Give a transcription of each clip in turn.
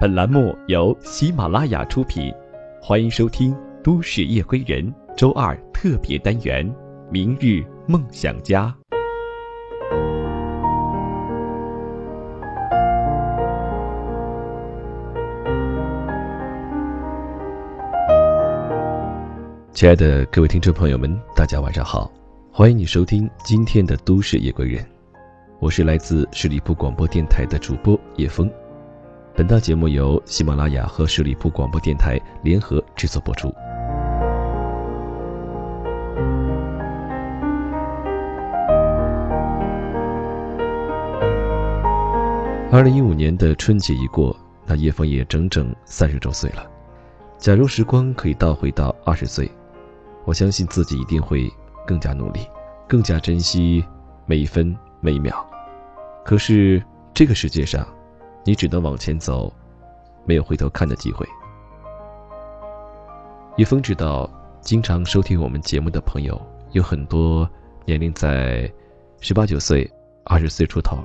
本栏目由喜马拉雅出品，欢迎收听《都市夜归人》周二特别单元《明日梦想家》。亲爱的各位听众朋友们，大家晚上好，欢迎你收听今天的《都市夜归人》，我是来自十里铺广播电台的主播叶峰。本档节目由喜马拉雅和十里铺广播电台联合制作播出。二零一五年的春节一过，那叶枫也整整三十周岁了。假如时光可以倒回到二十岁，我相信自己一定会更加努力，更加珍惜每一分每一秒。可是这个世界上，你只能往前走，没有回头看的机会。叶峰知道，经常收听我们节目的朋友有很多年龄在十八九岁、二十岁出头。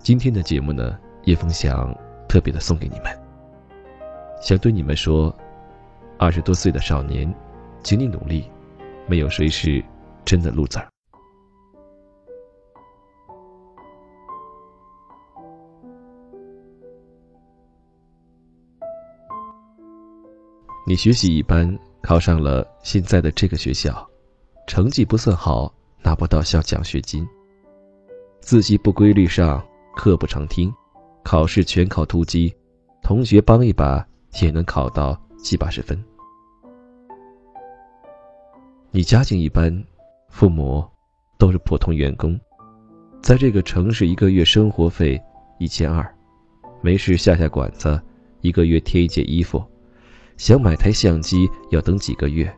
今天的节目呢，叶峰想特别的送给你们，想对你们说：二十多岁的少年，请你努力，没有谁是真的 loser。你学习一般，考上了现在的这个学校，成绩不算好，拿不到校奖学金。自习不规律上，课不常听，考试全靠突击，同学帮一把也能考到七八十分。你家境一般，父母都是普通员工，在这个城市一个月生活费一千二，没事下下馆子，一个月贴一件衣服。想买台相机要等几个月，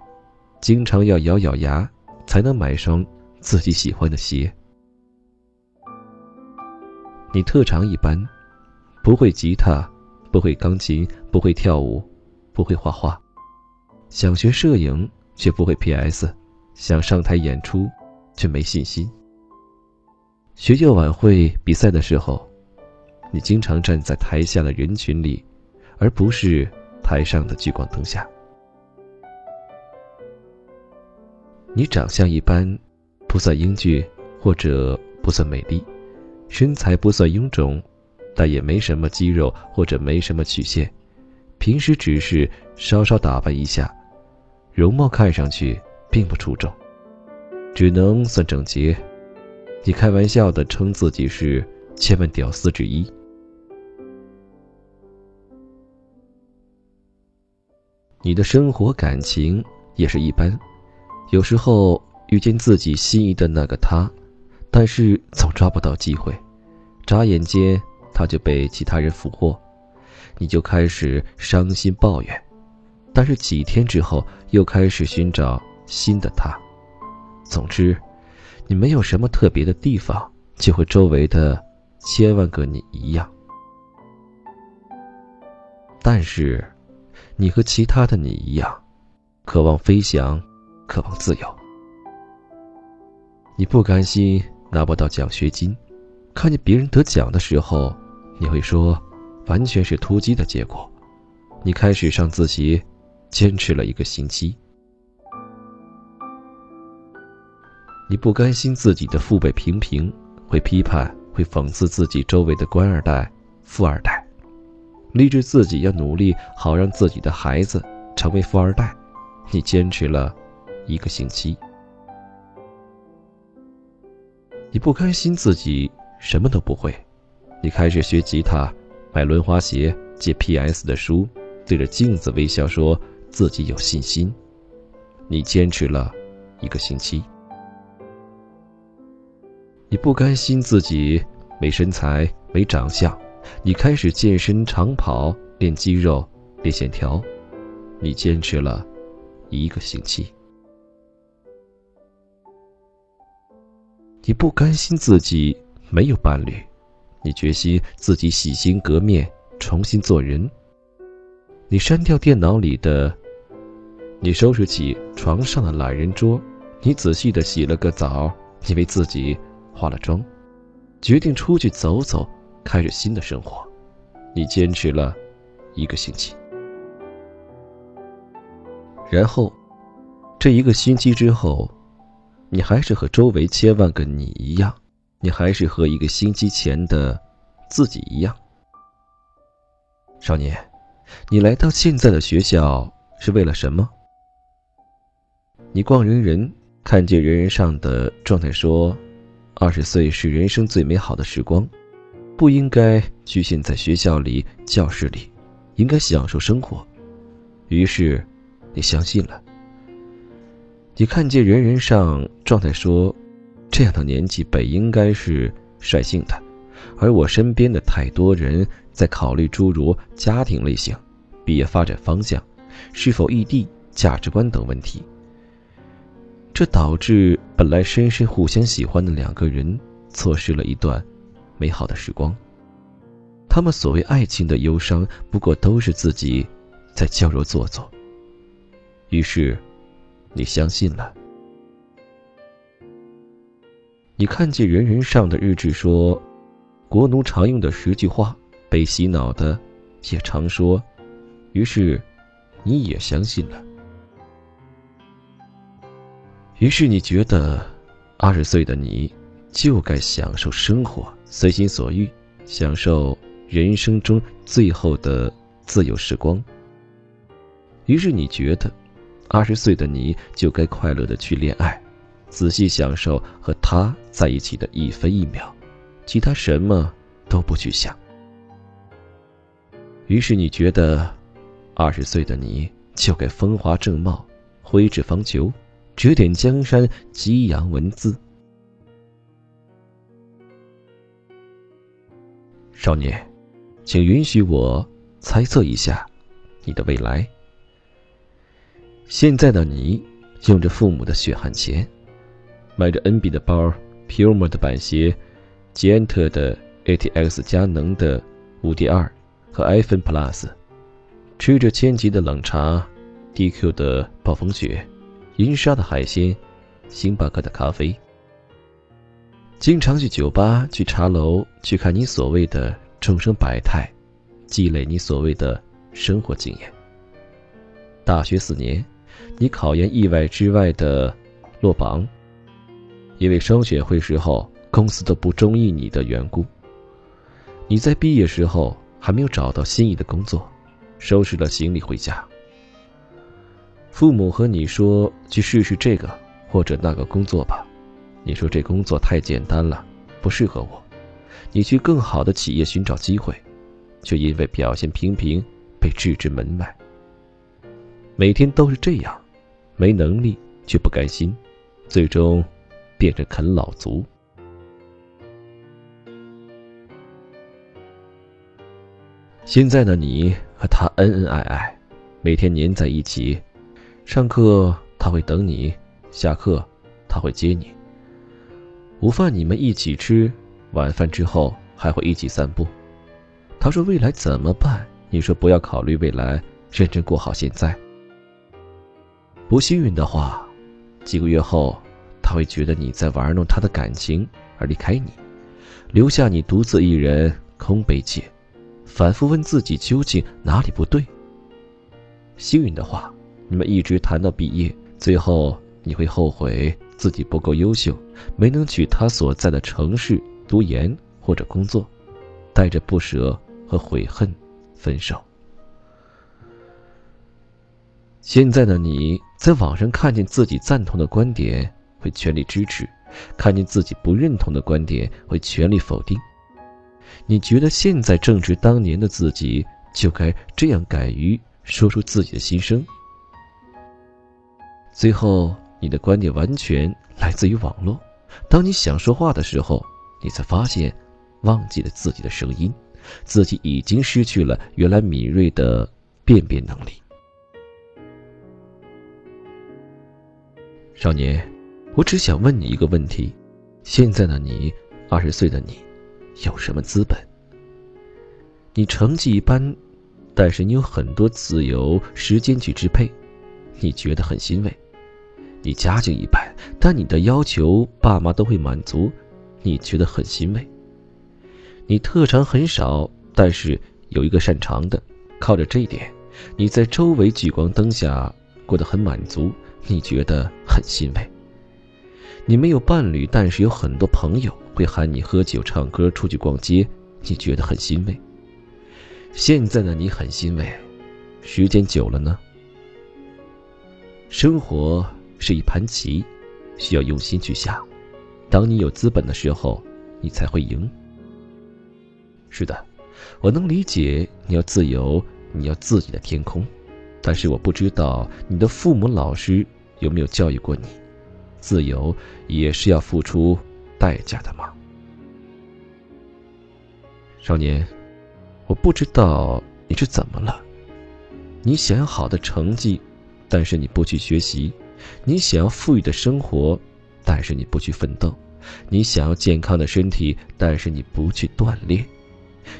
经常要咬咬牙才能买双自己喜欢的鞋。你特长一般，不会吉他，不会钢琴，不会跳舞，不会画画，想学摄影却不会 PS，想上台演出却没信心。学校晚会比赛的时候，你经常站在台下的人群里，而不是。台上的聚光灯下，你长相一般，不算英俊，或者不算美丽，身材不算臃肿，但也没什么肌肉或者没什么曲线，平时只是稍稍打扮一下，容貌看上去并不出众，只能算整洁。你开玩笑的称自己是千万屌丝之一。你的生活感情也是一般，有时候遇见自己心仪的那个他，但是总抓不到机会，眨眼间他就被其他人俘获，你就开始伤心抱怨，但是几天之后又开始寻找新的他。总之，你没有什么特别的地方，就和周围的千万个你一样，但是。你和其他的你一样，渴望飞翔，渴望自由。你不甘心拿不到奖学金，看见别人得奖的时候，你会说，完全是突击的结果。你开始上自习，坚持了一个星期。你不甘心自己的父辈平平，会批判，会讽刺自己周围的官二代、富二代。立志自己要努力，好让自己的孩子成为富二代。你坚持了一个星期，你不甘心自己什么都不会，你开始学吉他，买轮滑鞋，借 PS 的书，对着镜子微笑，说自己有信心。你坚持了一个星期，你不甘心自己没身材，没长相。你开始健身、长跑、练肌肉、练线条，你坚持了一个星期。你不甘心自己没有伴侣，你决心自己洗心革面，重新做人。你删掉电脑里的，你收拾起床上的懒人桌，你仔细的洗了个澡，你为自己化了妆，决定出去走走。开始新的生活，你坚持了一个星期。然后，这一个星期之后，你还是和周围千万个你一样，你还是和一个星期前的自己一样。少年，你来到现在的学校是为了什么？你逛人人，看见人人上的状态说：“二十岁是人生最美好的时光，不应该局限在学校里、教室里，应该享受生活。”于是。你相信了。你看见人人上状态说，这样的年纪本应该是率性的，而我身边的太多人在考虑诸如家庭类型、毕业发展方向、是否异地、价值观等问题。这导致本来深深互相喜欢的两个人错失了一段美好的时光。他们所谓爱情的忧伤，不过都是自己在矫揉做作。于是，你相信了。你看见人人上的日志说，国奴常用的十句话，被洗脑的也常说。于是，你也相信了。于是你觉得，二十岁的你就该享受生活，随心所欲，享受人生中最后的自由时光。于是你觉得。二十岁的你就该快乐的去恋爱，仔细享受和他在一起的一分一秒，其他什么都不去想。于是你觉得，二十岁的你就该风华正茂，挥斥方遒，指点江山，激扬文字。少年，请允许我猜测一下你的未来。现在的你，用着父母的血汗钱，买着 N B 的包，Puma 的板鞋，捷安特的 ATX 佳能的五 D 二和 iPhone Plus，吃着千吉的冷茶，DQ 的暴风雪，银沙的海鲜，星巴克的咖啡，经常去酒吧、去茶楼去看你所谓的众生百态，积累你所谓的生活经验。大学四年。你考研意外之外的落榜，因为双选会时候公司都不中意你的缘故。你在毕业时候还没有找到心仪的工作，收拾了行李回家。父母和你说去试试这个或者那个工作吧，你说这工作太简单了，不适合我。你去更好的企业寻找机会，却因为表现平平被拒之门外。每天都是这样。没能力却不甘心，最终变成啃老族。现在的你和他恩恩爱爱，每天黏在一起，上课他会等你，下课他会接你。午饭你们一起吃，晚饭之后还会一起散步。他说未来怎么办？你说不要考虑未来，认真过好现在。不幸运的话，几个月后，他会觉得你在玩弄他的感情而离开你，留下你独自一人空悲切，反复问自己究竟哪里不对。幸运的话，你们一直谈到毕业，最后你会后悔自己不够优秀，没能去他所在的城市读研或者工作，带着不舍和悔恨分手。现在的你在网上看见自己赞同的观点，会全力支持；看见自己不认同的观点，会全力否定。你觉得现在正值当年的自己就该这样敢于说出自己的心声。最后，你的观点完全来自于网络。当你想说话的时候，你才发现忘记了自己的声音，自己已经失去了原来敏锐的辨别能力。少年，我只想问你一个问题：现在的你，二十岁的你，有什么资本？你成绩一般，但是你有很多自由时间去支配，你觉得很欣慰。你家境一般，但你的要求爸妈都会满足，你觉得很欣慰。你特长很少，但是有一个擅长的，靠着这一点，你在周围聚光灯下过得很满足，你觉得很欣慰。你没有伴侣，但是有很多朋友会喊你喝酒、唱歌、出去逛街，你觉得很欣慰。现在的你很欣慰，时间久了呢？生活是一盘棋，需要用心去下。当你有资本的时候，你才会赢。是的，我能理解你要自由，你要自己的天空，但是我不知道你的父母、老师有没有教育过你。自由也是要付出代价的吗，少年？我不知道你是怎么了。你想要好的成绩，但是你不去学习；你想要富裕的生活，但是你不去奋斗；你想要健康的身体，但是你不去锻炼；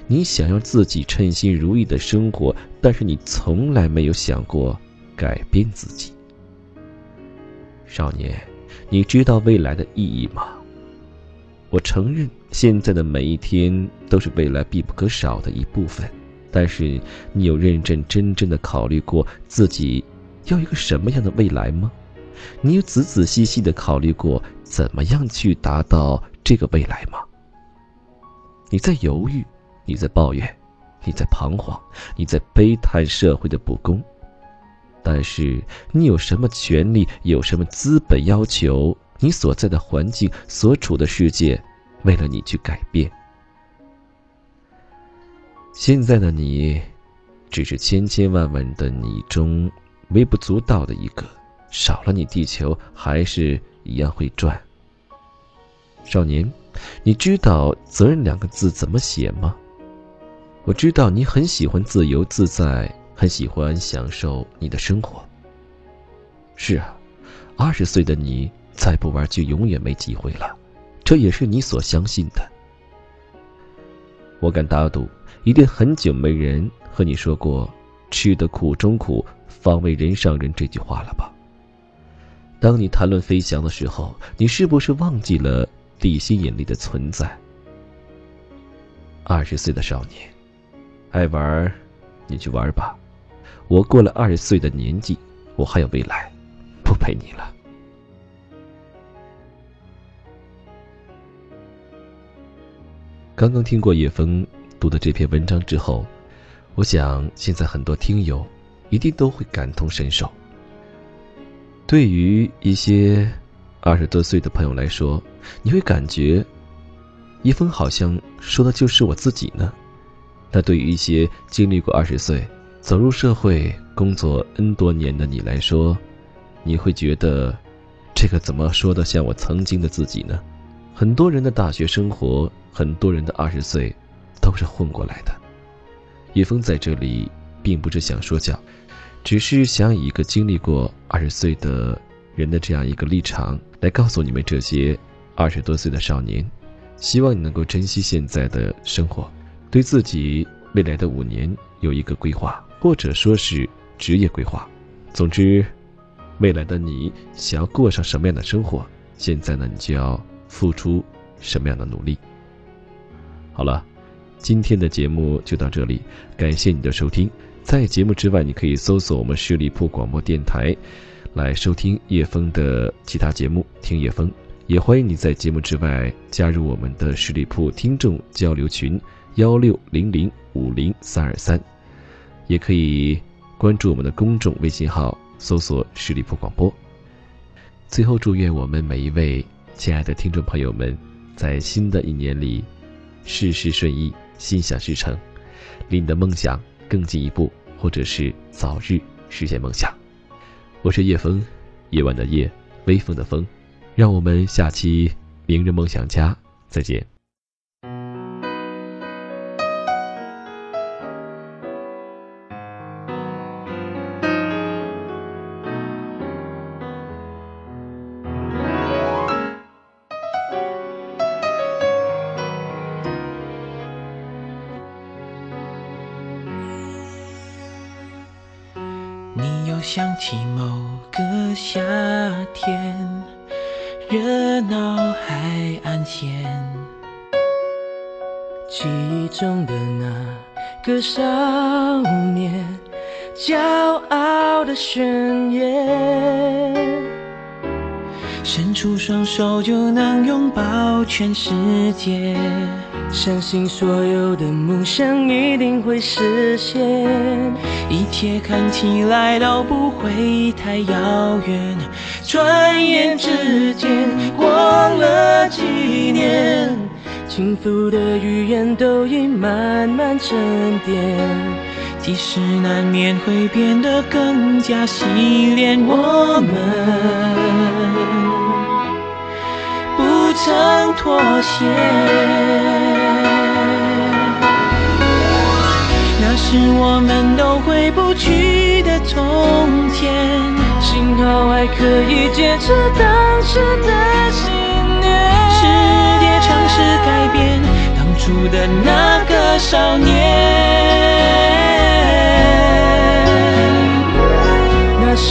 你想要自己称心如意的生活，但是你从来没有想过改变自己，少年。你知道未来的意义吗？我承认，现在的每一天都是未来必不可少的一部分。但是，你有认真真正的考虑过自己要一个什么样的未来吗？你有仔仔细细的考虑过怎么样去达到这个未来吗？你在犹豫，你在抱怨，你在彷徨，你在悲叹社会的不公。但是你有什么权利，有什么资本要求你所在的环境、所处的世界，为了你去改变？现在的你，只是千千万万的你中微不足道的一个，少了你，地球还是一样会转。少年，你知道“责任”两个字怎么写吗？我知道你很喜欢自由自在。很喜欢享受你的生活。是啊，二十岁的你再不玩就永远没机会了，这也是你所相信的。我敢打赌，一定很久没人和你说过“吃得苦中苦，方为人上人”这句话了吧？当你谈论飞翔的时候，你是不是忘记了地心引力的存在？二十岁的少年，爱玩，你去玩吧。我过了二十岁的年纪，我还有未来，不陪你了。刚刚听过叶枫读的这篇文章之后，我想现在很多听友一定都会感同身受。对于一些二十多岁的朋友来说，你会感觉叶枫好像说的就是我自己呢。那对于一些经历过二十岁，走入社会工作 N 多年的你来说，你会觉得，这个怎么说的像我曾经的自己呢？很多人的大学生活，很多人的二十岁，都是混过来的。叶枫在这里并不是想说教，只是想以一个经历过二十岁的人的这样一个立场，来告诉你们这些二十多岁的少年，希望你能够珍惜现在的生活，对自己未来的五年有一个规划。或者说是职业规划，总之，未来的你想要过上什么样的生活，现在呢，你就要付出什么样的努力。好了，今天的节目就到这里，感谢你的收听。在节目之外，你可以搜索我们十里铺广播电台，来收听叶枫的其他节目，听叶枫。也欢迎你在节目之外加入我们的十里铺听众交流群：幺六零零五零三二三。也可以关注我们的公众微信号，搜索“十里铺广播”。最后，祝愿我们每一位亲爱的听众朋友们，在新的一年里，事事顺意，心想事成，离你的梦想更进一步，或者是早日实现梦想。我是叶枫，夜晚的夜，微风的风，让我们下期《明日梦想家》再见。热闹海岸线，记忆中的那个少年，骄傲的宣言。伸出双手就能拥抱全世界，相信所有的梦想一定会实现，一切看起来都不会太遥远。转眼之间过了几年，轻浮的语言都已慢慢沉淀，即使难免会变得更加洗练，我们不。曾妥协，那是我们都回不去的从前。幸好还可以坚持当时的信念。世界尝试改变当初的那个少年，